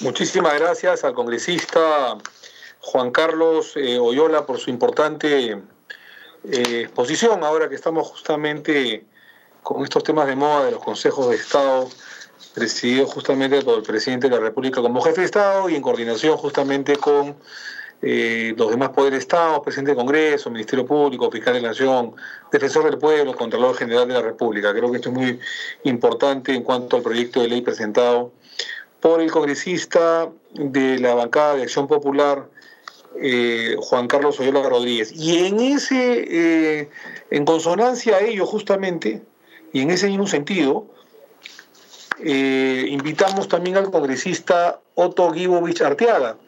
Muchísimas gracias al congresista Juan Carlos eh, Oyola por su importante eh, exposición, ahora que estamos justamente con estos temas de moda de los consejos de Estado, presidido justamente por el presidente de la República como jefe de Estado y en coordinación justamente con eh, los demás poderes de Estado, presidente del Congreso, Ministerio Público, Fiscal de la Nación, Defensor del Pueblo, Contralor General de la República. Creo que esto es muy importante en cuanto al proyecto de ley presentado por el congresista de la bancada de Acción Popular, eh, Juan Carlos Oyola Rodríguez. Y en ese, eh, en consonancia a ello justamente, y en ese mismo sentido, invitamos también al congresista Otto Gibovich Arteaga,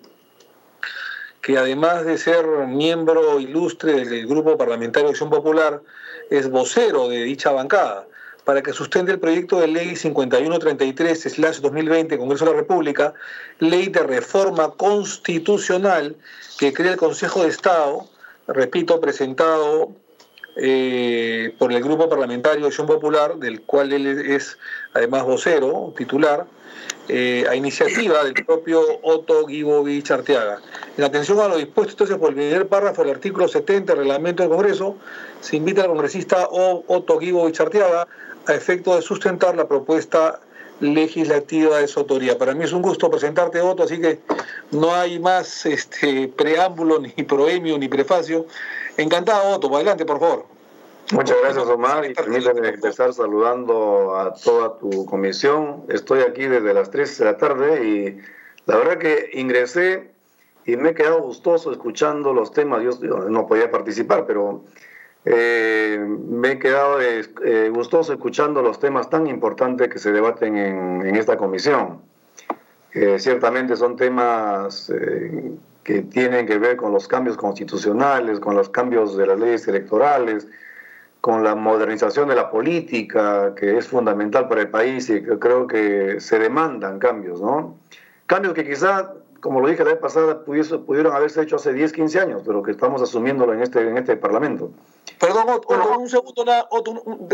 que además de ser miembro ilustre del Grupo Parlamentario de Acción Popular, es vocero de dicha bancada, para que sustente el proyecto de ley 5133-2020 Congreso de la República, ley de reforma constitucional que crea el Consejo de Estado, repito, presentado eh, por el Grupo Parlamentario de Acción Popular, del cual él es además vocero, titular, eh, a iniciativa del propio Otto Gibovich Arteaga. En atención a lo dispuesto entonces por el primer párrafo del artículo 70 del reglamento del Congreso, se invita al congresista Otto Gibovich Arteaga a efecto de sustentar la propuesta legislativa de su autoría. Para mí es un gusto presentarte, Otto, así que no hay más este, preámbulo, ni proemio, ni prefacio. Encantado, Otto. Adelante, por favor. Muchas gracias, Omar, y permítame empezar saludando a toda tu comisión. Estoy aquí desde las 3 de la tarde y la verdad que ingresé y me he quedado gustoso escuchando los temas. Yo, no podía participar, pero eh, me he quedado eh, gustoso escuchando los temas tan importantes que se debaten en, esta comisión. ciertamente son temas eh, que tienen que ver con los cambios constitucionales, con los cambios de las leyes electorales, con la modernización de la política, que es fundamental para el país y creo que se demandan cambios, ¿no? Cambios que quizá, como lo dije la vez pasada, pudieron haberse hecho hace 10, 15 años, pero que estamos asumiéndolo en este, en este Parlamento. Perdón, un segundo,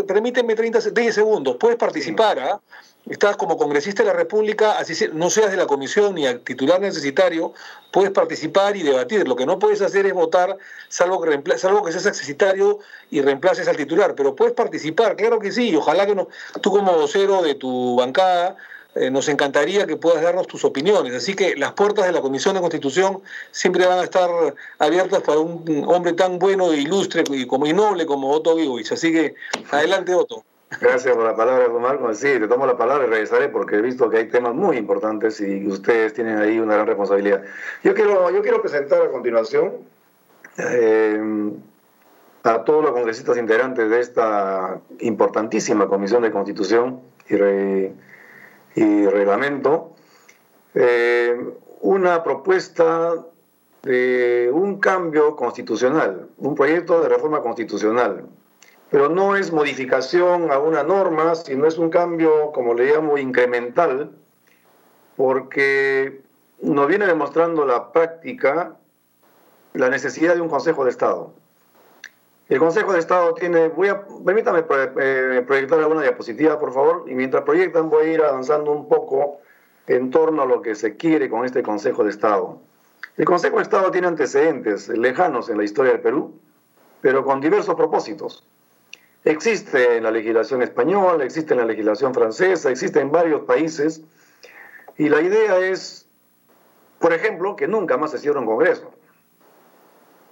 permíteme 30, 10 segundos. Puedes participar, ¿ah? Estás como congresista de la República, así no seas de la comisión ni titular necesitario, puedes participar y debatir. Lo que no puedes hacer es votar, salvo que, salvo que seas accesitario y reemplaces al titular, pero puedes participar, claro que sí. Ojalá que no, tú como vocero de tu bancada eh, nos encantaría que puedas darnos tus opiniones. Así que las puertas de la Comisión de Constitución siempre van a estar abiertas para un hombre tan bueno e ilustre y, como, y noble como Otto Vivovich. Así que adelante, Otto. Gracias por la palabra, Marco. Sí, te tomo la palabra y regresaré porque he visto que hay temas muy importantes y ustedes tienen ahí una gran responsabilidad. Yo quiero, yo quiero presentar a continuación eh, a todos los congresistas integrantes de esta importantísima Comisión de Constitución y, y Reglamento eh, una propuesta de un cambio constitucional, un proyecto de reforma constitucional pero no es modificación a una norma, sino es un cambio, como le llamo, incremental, porque nos viene demostrando la práctica la necesidad de un Consejo de Estado. El Consejo de Estado tiene, voy a, permítame eh, proyectar alguna diapositiva, por favor, y mientras proyectan voy a ir avanzando un poco en torno a lo que se quiere con este Consejo de Estado. El Consejo de Estado tiene antecedentes lejanos en la historia del Perú, pero con diversos propósitos. Existe en la legislación española, existe en la legislación francesa, existe en varios países. Y la idea es, por ejemplo, que nunca más se cierre un congreso.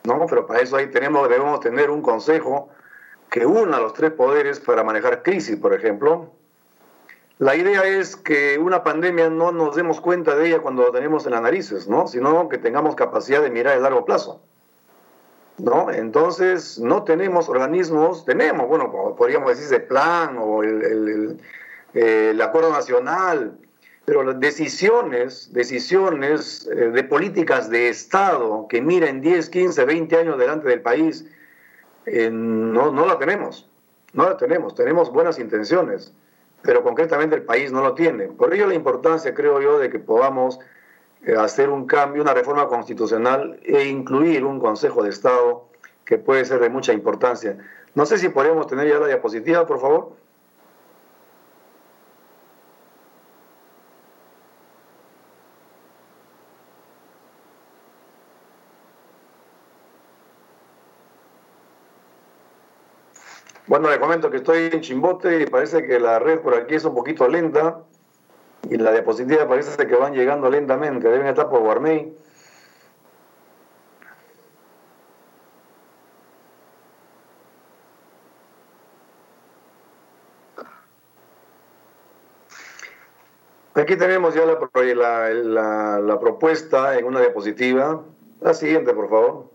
No, pero para eso ahí tenemos, debemos tener un consejo que una los tres poderes para manejar crisis, por ejemplo. La idea es que una pandemia no nos demos cuenta de ella cuando la tenemos en las narices, ¿no? sino que tengamos capacidad de mirar a largo plazo. ¿no? Entonces, no tenemos organismos, tenemos, bueno, podríamos decir de plan o el, acuerdo nacional, pero las decisiones, decisiones eh, de políticas de Estado que miren 10, 15, 20 años delante del país, eh, no, no la tenemos, no la tenemos, tenemos buenas intenciones, pero concretamente el país no lo tiene. Por ello la importancia, creo yo, de que podamos eh, hacer un cambio, una reforma constitucional e incluir un Consejo de Estado que puede ser de mucha importancia. No sé si podemos tener ya la diapositiva, por favor. Le comento que estoy en Chimbote y parece que la red por aquí es un poquito lenta y la diapositiva parece que van llegando lentamente, deben estar por Guarmey. Aquí tenemos ya la, la, propuesta en una diapositiva. La siguiente, por favor.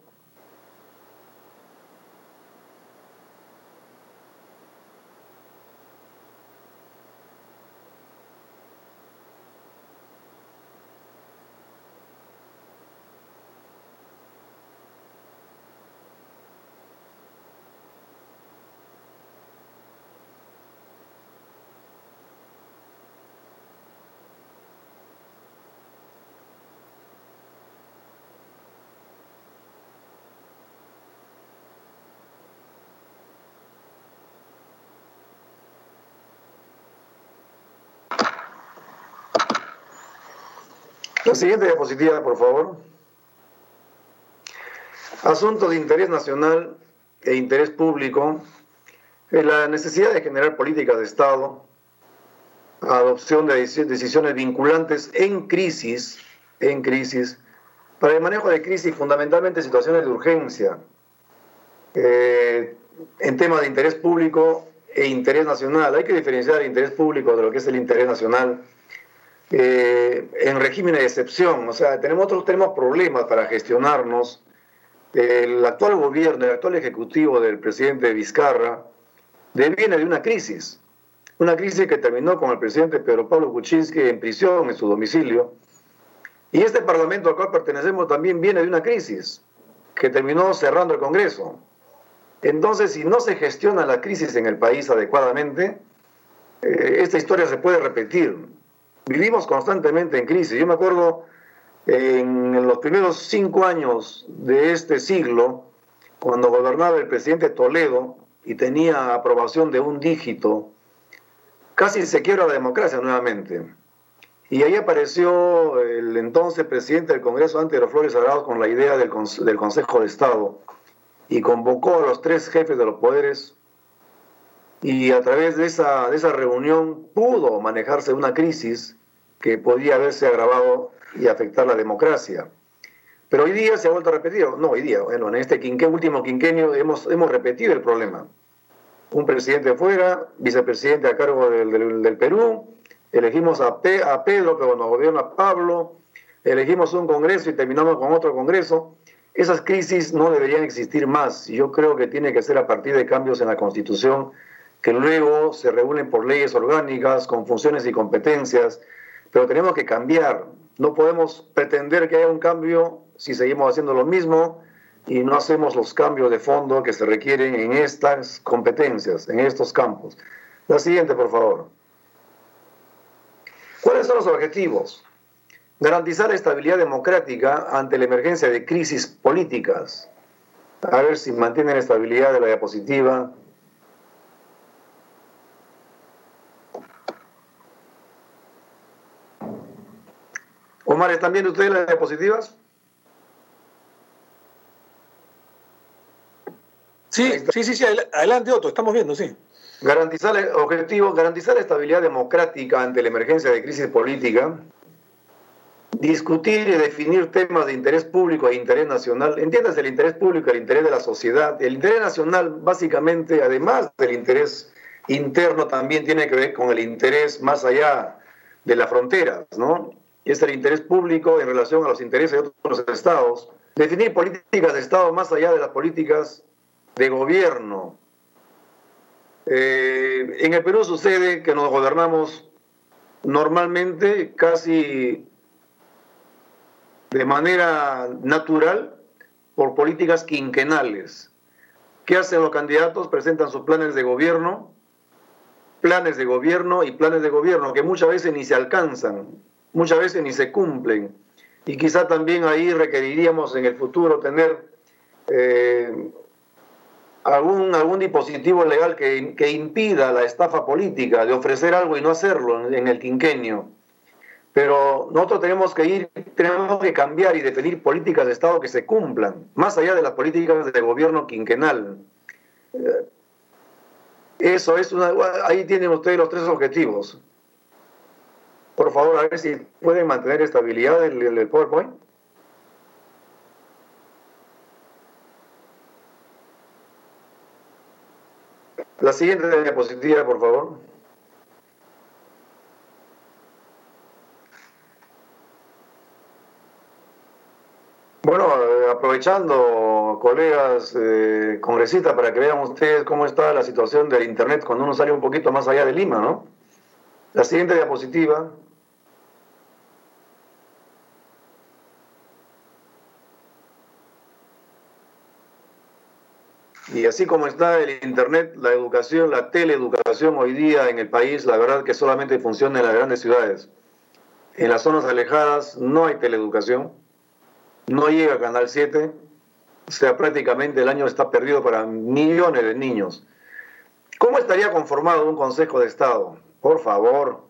La siguiente diapositiva, por favor. Asunto de interés nacional e interés público. La necesidad de generar políticas de Estado, adopción de decisiones vinculantes en crisis, en crisis, para el manejo de crisis, fundamentalmente situaciones de urgencia, eh, en temas de interés público e interés nacional. Hay que diferenciar el interés público de lo que es el interés nacional eh, en régimen de excepción. O sea, tenemos otros tenemos problemas para gestionarnos. El actual gobierno, el actual ejecutivo del presidente Vizcarra, viene de una crisis. Una crisis que terminó con el presidente Pedro Pablo Kuczynski en prisión en su domicilio. Y este parlamento al cual pertenecemos también viene de una crisis que terminó cerrando el Congreso. Entonces, si no se gestiona la crisis en el país adecuadamente, eh, esta historia se puede repetir vivimos constantemente en crisis. Yo me acuerdo en los primeros cinco años de este siglo, cuando gobernaba el presidente Toledo y tenía aprobación de un dígito, casi se quiebra la democracia nuevamente. Y ahí apareció el entonces presidente del Congreso, Ante de Flores Sagrados, con la idea del, del Consejo de Estado y convocó a los tres jefes de los poderes y a través de esa, de esa reunión pudo manejarse una crisis que podía haberse agravado y afectar la democracia. Pero hoy día se ha vuelto a repetir, no hoy día, bueno, en este último quinquenio hemos, hemos repetido el problema. Un presidente fuera, vicepresidente a cargo del, del, Perú, elegimos a, a Pedro, pero nos gobierna Pablo, elegimos un congreso y terminamos con otro congreso. Esas crisis no deberían existir más. Yo creo que tiene que ser a partir de cambios en la Constitución que luego se reúnen por leyes orgánicas con funciones y competencias pero tenemos que cambiar. No podemos pretender que haya un cambio si seguimos haciendo lo mismo y no hacemos los cambios de fondo que se requieren en estas competencias, en estos campos. La siguiente, por favor. ¿Cuáles son los objetivos? Garantizar estabilidad democrática ante la emergencia de crisis políticas. A ver si mantienen la estabilidad de la diapositiva. Omar, ¿están viendo ustedes las diapositivas? Sí, sí, sí, sí, adelante Otto, estamos viendo, sí. Garantizar el objetivo, garantizar la estabilidad democrática ante la emergencia de crisis política, discutir y definir temas de interés público e interés nacional, entiendas el interés público, el interés de la sociedad, el interés nacional básicamente, además del interés interno, también tiene que ver con el interés más allá de las fronteras, ¿no? Es el interés público en relación a los intereses de otros estados, definir políticas de Estado más allá de las políticas de gobierno. Eh, en el Perú sucede que nos gobernamos normalmente casi de manera natural por políticas quinquenales. ¿Qué hacen los candidatos? Presentan sus planes de gobierno, planes de gobierno y planes de gobierno que muchas veces ni se alcanzan muchas veces ni se cumplen. Y quizá también ahí requeriríamos en el futuro tener eh, algún, algún dispositivo legal que, que, impida la estafa política de ofrecer algo y no hacerlo en el quinquenio. Pero nosotros tenemos que ir, tenemos que cambiar y definir políticas de Estado que se cumplan, más allá de las políticas de gobierno quinquenal. Eso es una. Ahí tienen ustedes los tres objetivos. Por favor, a ver si pueden mantener estabilidad el, el PowerPoint. La siguiente diapositiva, por favor. Bueno, eh, aprovechando, colegas eh, congresistas, para que vean ustedes cómo está la situación del Internet cuando uno sale un poquito más allá de Lima, ¿no? La siguiente diapositiva. Y así como está el Internet, la educación, la teleeducación hoy día en el país, la verdad que solamente funciona en las grandes ciudades. En las zonas alejadas no hay teleeducación, no llega Canal 7, o sea, prácticamente el año está perdido para millones de niños. ¿Cómo estaría conformado un Consejo de Estado? Por favor,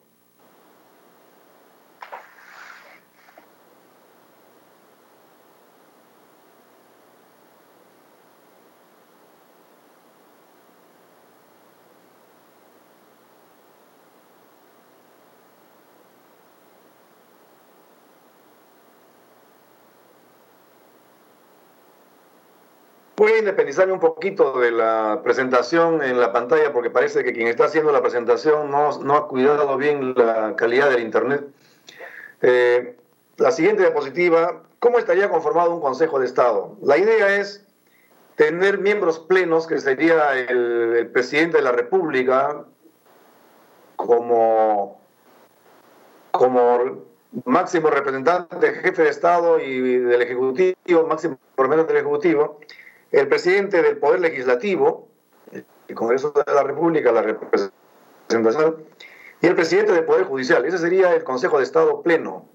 A independizarme un poquito de la presentación en la pantalla porque parece que quien está haciendo la presentación no, ha cuidado bien la calidad del Internet. Eh, la siguiente diapositiva, ¿cómo estaría conformado un Consejo de Estado? La idea es tener miembros plenos, que sería el, presidente de la República como, como máximo representante, jefe de Estado y del Ejecutivo, máximo representante del Ejecutivo, el presidente del Poder Legislativo, el Congreso de la República, la representación, y el presidente del Poder Judicial. Ese sería el Consejo de Estado pleno.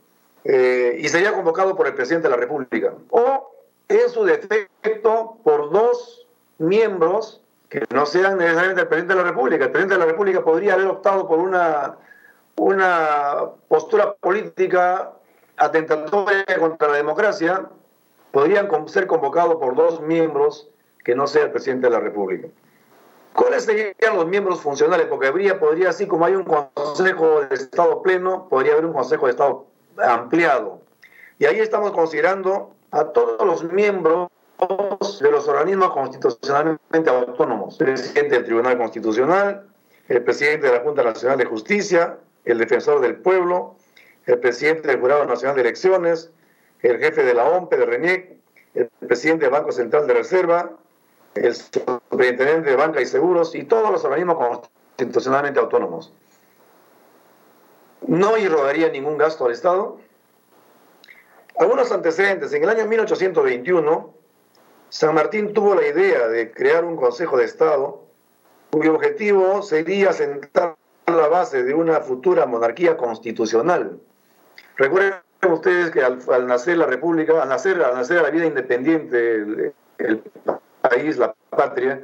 Eh, y sería convocado por el presidente de la República. O, en su defecto, por dos miembros que no sean necesariamente el presidente de la República. El presidente de la República podría haber optado por una, una postura política atentatoria contra la democracia podrían ser convocados por dos miembros que no sea el presidente de la República. ¿Cuáles serían los miembros funcionales? Porque habría, podría, así como hay un Consejo de Estado pleno, podría haber un Consejo de Estado ampliado. Y ahí estamos considerando a todos los miembros de los organismos constitucionalmente autónomos. El presidente del Tribunal Constitucional, el presidente de la Junta Nacional de Justicia, el defensor del pueblo, el presidente del Jurado Nacional de Elecciones, el jefe de la OMPE, de RENIEC, el presidente del Banco Central de Reserva, el superintendente de Banca y Seguros y todos los organismos constitucionalmente autónomos. No irrogaría ningún gasto al Estado. Algunos antecedentes. En el año 1821, San Martín tuvo la idea de crear un Consejo de Estado cuyo objetivo sería sentar la base de una futura monarquía constitucional. Recuerden ustedes que al, nacer la República, al nacer, al nacer la vida independiente, el, país, la patria,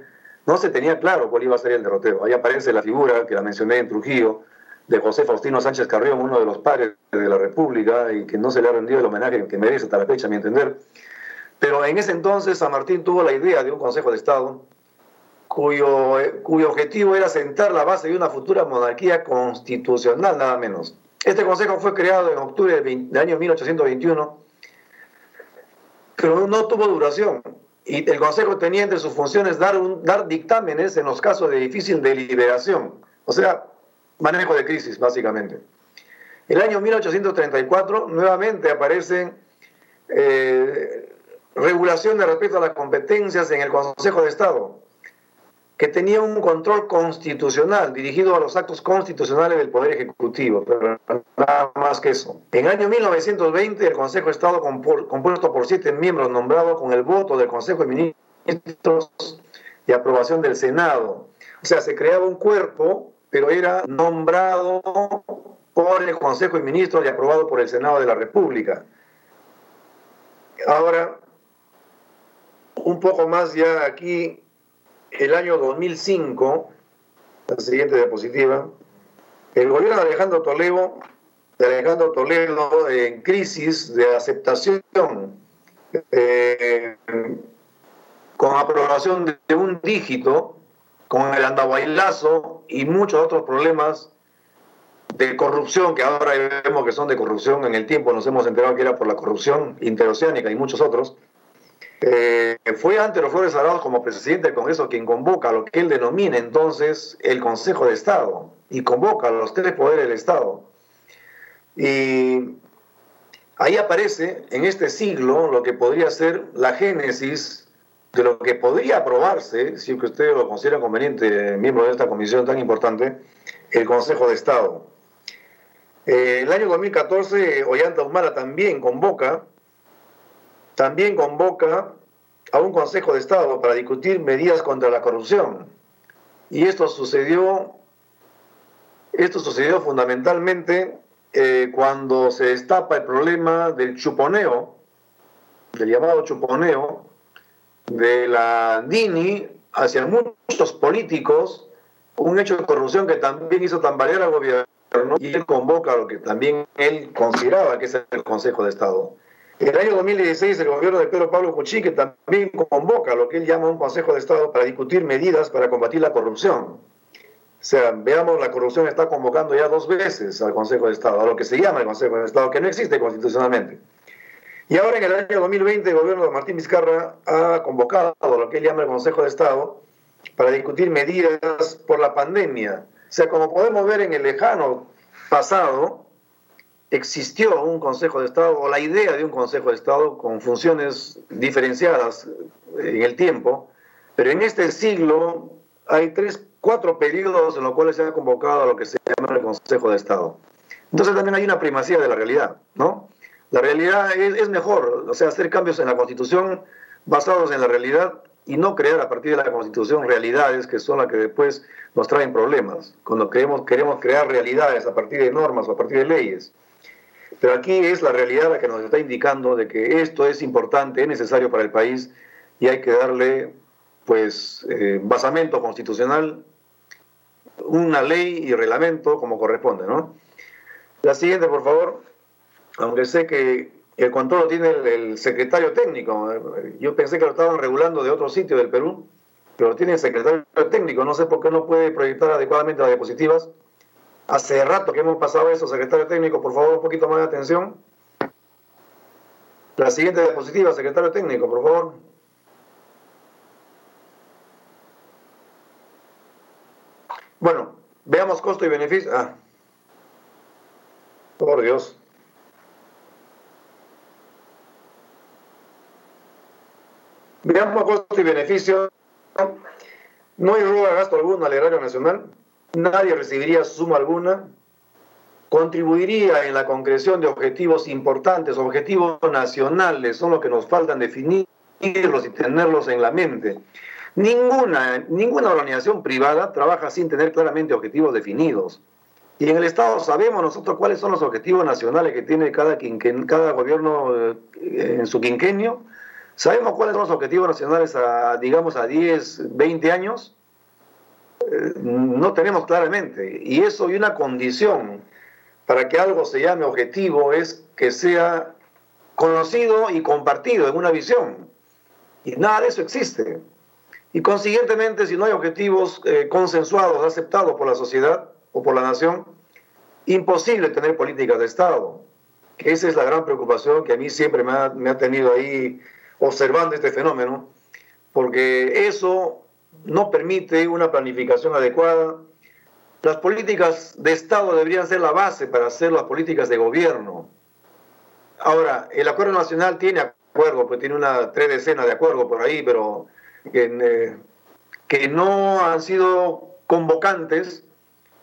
no se tenía claro cuál iba a ser el derrotero. Ahí aparece la figura que la mencioné en Trujillo, de José Faustino Sánchez Carrión, uno de los padres de la República, y que no se le ha rendido el homenaje que merece hasta la fecha, a mi entender. Pero en ese entonces San Martín tuvo la idea de un Consejo de Estado cuyo, cuyo objetivo era sentar la base de una futura monarquía constitucional, nada menos. Este consejo fue creado en octubre del año 1821, pero no tuvo duración. Y el consejo tenía entre sus funciones dar, dar dictámenes en los casos de difícil deliberación, o sea, manejo de crisis, básicamente. El año 1834 nuevamente aparecen eh, regulaciones respecto a las competencias en el Consejo de Estado que tenía un control constitucional dirigido a los actos constitucionales del Poder Ejecutivo, pero nada más que eso. En el año 1920, el Consejo de Estado, compuesto por siete miembros nombrados con el voto del Consejo de Ministros y aprobación del Senado. O sea, se creaba un cuerpo, pero era nombrado por el Consejo de Ministros y aprobado por el Senado de la República. Ahora, un poco más ya aquí el año 2005, la siguiente diapositiva, el gobierno de Alejandro Toledo, de Alejandro Toledo en crisis de aceptación eh, con aprobación de un dígito con el andahuaylazo y muchos otros problemas de corrupción, que ahora vemos que son de corrupción. En el tiempo, nos hemos enterado que era por la corrupción interoceánica y muchos otros, eh, fue Antero Flores Arauz como presidente del Congreso quien convoca lo que él denomina entonces el Consejo de Estado y convoca a los tres poderes del Estado. Y ahí aparece en este siglo lo que podría ser la génesis de lo que podría aprobarse, si es que ustedes lo consideran conveniente, miembro de esta comisión tan importante, el Consejo de Estado. Eh, el año 2014, Ollanta Humala también convoca, también convoca a un Consejo de Estado para discutir medidas contra la corrupción. Y esto sucedió, esto sucedió fundamentalmente eh, cuando se destapa el problema del chuponeo, del llamado chuponeo, de la DINI hacia muchos políticos, un hecho de corrupción que también hizo tambalear al gobierno y él convoca lo que también él consideraba que es el Consejo de Estado. En el año 2016 el gobierno de Pedro Pablo Cuchique también convoca lo que él llama un Consejo de Estado para discutir medidas para combatir la corrupción. O sea, veamos, la corrupción está convocando ya dos veces al Consejo de Estado, a lo que se llama el Consejo de Estado, que no existe constitucionalmente. Y ahora en el año 2020 el gobierno de Martín Vizcarra ha convocado lo que él llama el Consejo de Estado para discutir medidas por la pandemia. O sea, como podemos ver en el lejano pasado, existió un Consejo de Estado o la idea de un Consejo de Estado con funciones diferenciadas en el tiempo, pero en este siglo hay tres, cuatro periodos en los cuales se ha convocado a lo que se llama el Consejo de Estado. Entonces también hay una primacía de la realidad, ¿no? La realidad es, mejor, o sea, hacer cambios en la Constitución basados en la realidad y no crear a partir de la Constitución realidades que son las que después nos traen problemas, cuando queremos, queremos crear realidades a partir de normas o a partir de leyes. Pero aquí es la realidad la que nos está indicando de que esto es importante, es necesario para el país y hay que darle pues eh, basamento constitucional, una ley y reglamento como corresponde, ¿no? La siguiente, por favor aunque sé que el control lo tiene el, secretario técnico. Yo pensé que lo estaban regulando de otro sitio del Perú, pero lo tiene el secretario técnico. No sé por qué no puede proyectar adecuadamente las diapositivas. Hace rato que hemos pasado eso, secretario técnico, por favor, un poquito más de atención. La siguiente diapositiva, secretario técnico, por favor. Bueno, veamos costo y beneficio. Ah. Por Dios. Veamos costo y beneficio. No hay robo gasto alguno al erario nacional. Nadie recibiría suma alguna. Contribuiría en la concreción de objetivos importantes, objetivos nacionales, son los que nos faltan definirlos y tenerlos en la mente. Ninguna, ninguna organización privada trabaja sin tener claramente objetivos definidos. Y en el Estado sabemos nosotros cuáles son los objetivos nacionales que tiene cada, cada gobierno eh, en su quinquenio ¿Sabemos cuáles son los objetivos nacionales a, digamos, a 10, 20 años? Eh, no tenemos claramente. Y eso y una condición para que algo se llame objetivo es que sea conocido y compartido en una visión. Y nada de eso existe. Y consiguientemente, si no hay objetivos eh, consensuados, aceptados por la sociedad o por la nación, imposible tener políticas de Estado. Esa es la gran preocupación que a mí siempre me ha, me ha tenido ahí observando este fenómeno, porque eso no permite una planificación adecuada. Las políticas de Estado deberían ser la base para hacer las políticas de gobierno. Ahora, el acuerdo nacional tiene acuerdo, pues tiene una tres decenas de acuerdos por ahí, pero que, eh, no han sido convocantes.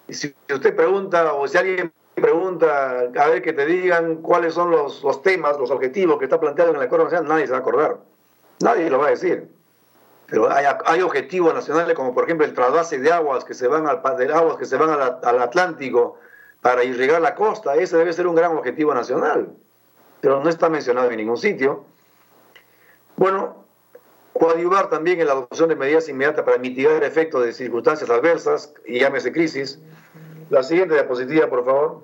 Si usted pregunta, o si alguien pregunta, a ver que te digan cuáles son los, los temas, los objetivos que está planteado en el acuerdo nacional, nadie se va a acordar. Nadie lo va a decir. Pero hay, objetivos nacionales como por ejemplo el trasvase de aguas que se van al, de aguas que se van al, al Atlántico para irrigar la costa. Ese debe ser un gran objetivo nacional. Pero no está mencionado en ningún sitio. Bueno, coadyuvar también en la adopción de medidas inmediatas para mitigar efectos de circunstancias adversas y llámese crisis la siguiente diapositiva, por favor.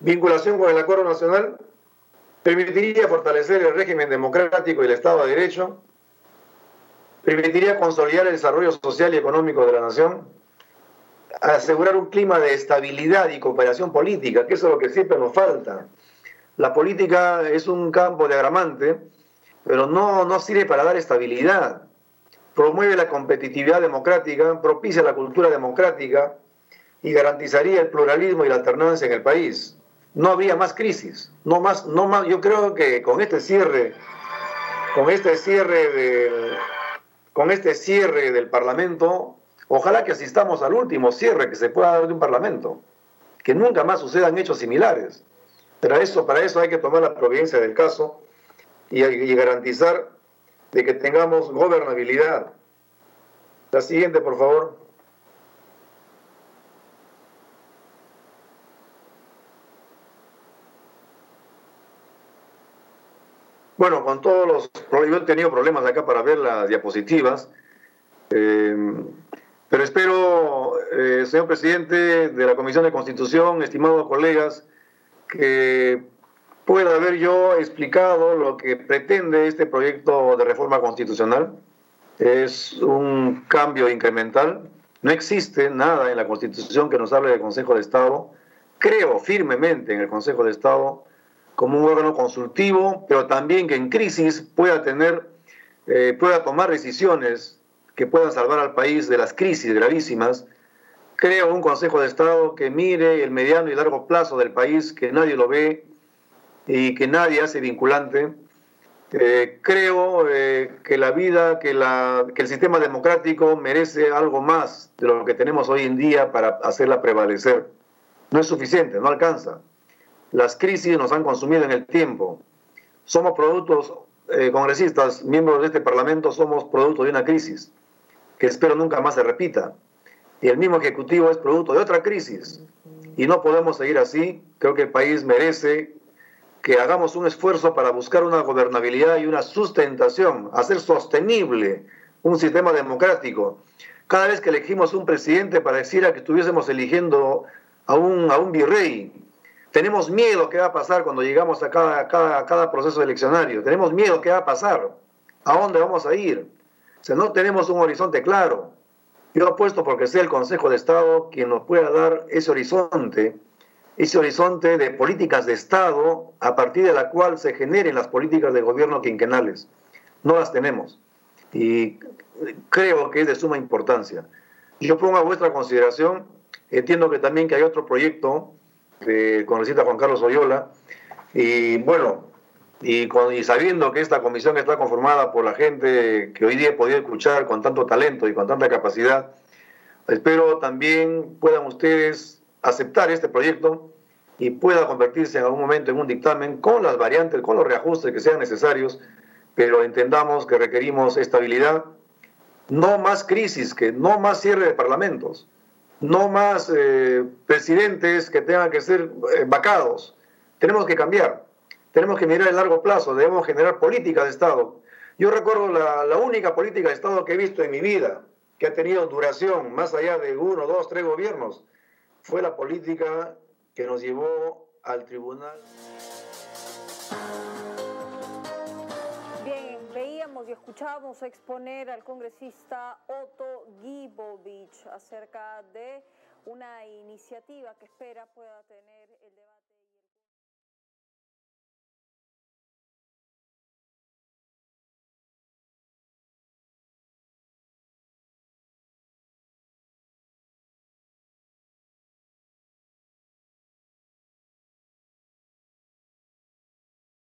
Vinculación con el acuerdo nacional permitiría fortalecer el régimen democrático y el Estado de Derecho, permitiría consolidar el desarrollo social y económico de la nación, asegurar un clima de estabilidad y cooperación política, que eso es lo que siempre nos falta. La política es un campo de agramante, pero no, no sirve para dar estabilidad. Promueve la competitividad democrática, propicia la cultura democrática y garantizaría el pluralismo y la alternancia en el país. No habría más crisis, no más, no más. Yo creo que con este cierre, con este cierre del, con este cierre del Parlamento, ojalá que asistamos al último cierre que se pueda dar de un Parlamento, que nunca más sucedan hechos similares. Pero eso, para eso hay que tomar la providencia del caso y, y garantizar de que tengamos gobernabilidad. La siguiente, por favor. Bueno, con todos los... Yo he tenido problemas acá para ver las diapositivas, eh, pero espero, eh, señor presidente de la Comisión de Constitución, estimados colegas, que pueda haber yo explicado lo que pretende este proyecto de reforma constitucional. Es un cambio incremental. No existe nada en la Constitución que nos hable del Consejo de Estado. Creo firmemente en el Consejo de Estado como un órgano consultivo, pero también que en crisis pueda tener, eh, pueda tomar decisiones que puedan salvar al país de las crisis gravísimas. Creo un Consejo de Estado que mire el mediano y largo plazo del país, que nadie lo ve y que nadie hace vinculante. Eh, creo eh, que la vida, que, la, que el sistema democrático merece algo más de lo que tenemos hoy en día para hacerla prevalecer. No es suficiente, no alcanza. Las crisis nos han consumido en el tiempo. Somos productos, eh, congresistas, miembros de este Parlamento, somos producto de una crisis que espero nunca más se repita. Y el mismo Ejecutivo es producto de otra crisis. Y no podemos seguir así. Creo que el país merece que hagamos un esfuerzo para buscar una gobernabilidad y una sustentación, hacer sostenible un sistema democrático. Cada vez que elegimos un presidente pareciera que estuviésemos eligiendo a un, a un virrey. Tenemos miedo qué va a pasar cuando llegamos a cada, cada, cada proceso eleccionario. Tenemos miedo qué va a pasar. ¿A dónde vamos a ir? O sea, no tenemos un horizonte claro. Yo apuesto porque sea el Consejo de Estado quien nos pueda dar ese horizonte ese horizonte de políticas de Estado a partir de la cual se generen las políticas de gobierno quinquenales. No las tenemos y creo que es de suma importancia. Yo pongo a vuestra consideración, entiendo que también que hay otro proyecto de congresista Juan Carlos Oyola y bueno, y, y, sabiendo que esta comisión está conformada por la gente que hoy día he podido escuchar con tanto talento y con tanta capacidad, espero también puedan ustedes aceptar este proyecto y pueda convertirse en algún momento en un dictamen con las variantes, con los reajustes que sean necesarios, pero entendamos que requerimos estabilidad, no más crisis, que no más cierre de parlamentos, no más eh, presidentes que tengan que ser eh, vacados. Tenemos que cambiar, tenemos que mirar a largo plazo, debemos generar políticas de Estado. Yo recuerdo la, la única política de Estado que he visto en mi vida, que ha tenido duración más allá de uno, dos, tres gobiernos, fue la política que nos llevó al tribunal. Y escuchábamos exponer al congresista Otto Gibovich acerca de una iniciativa que espera pueda tener.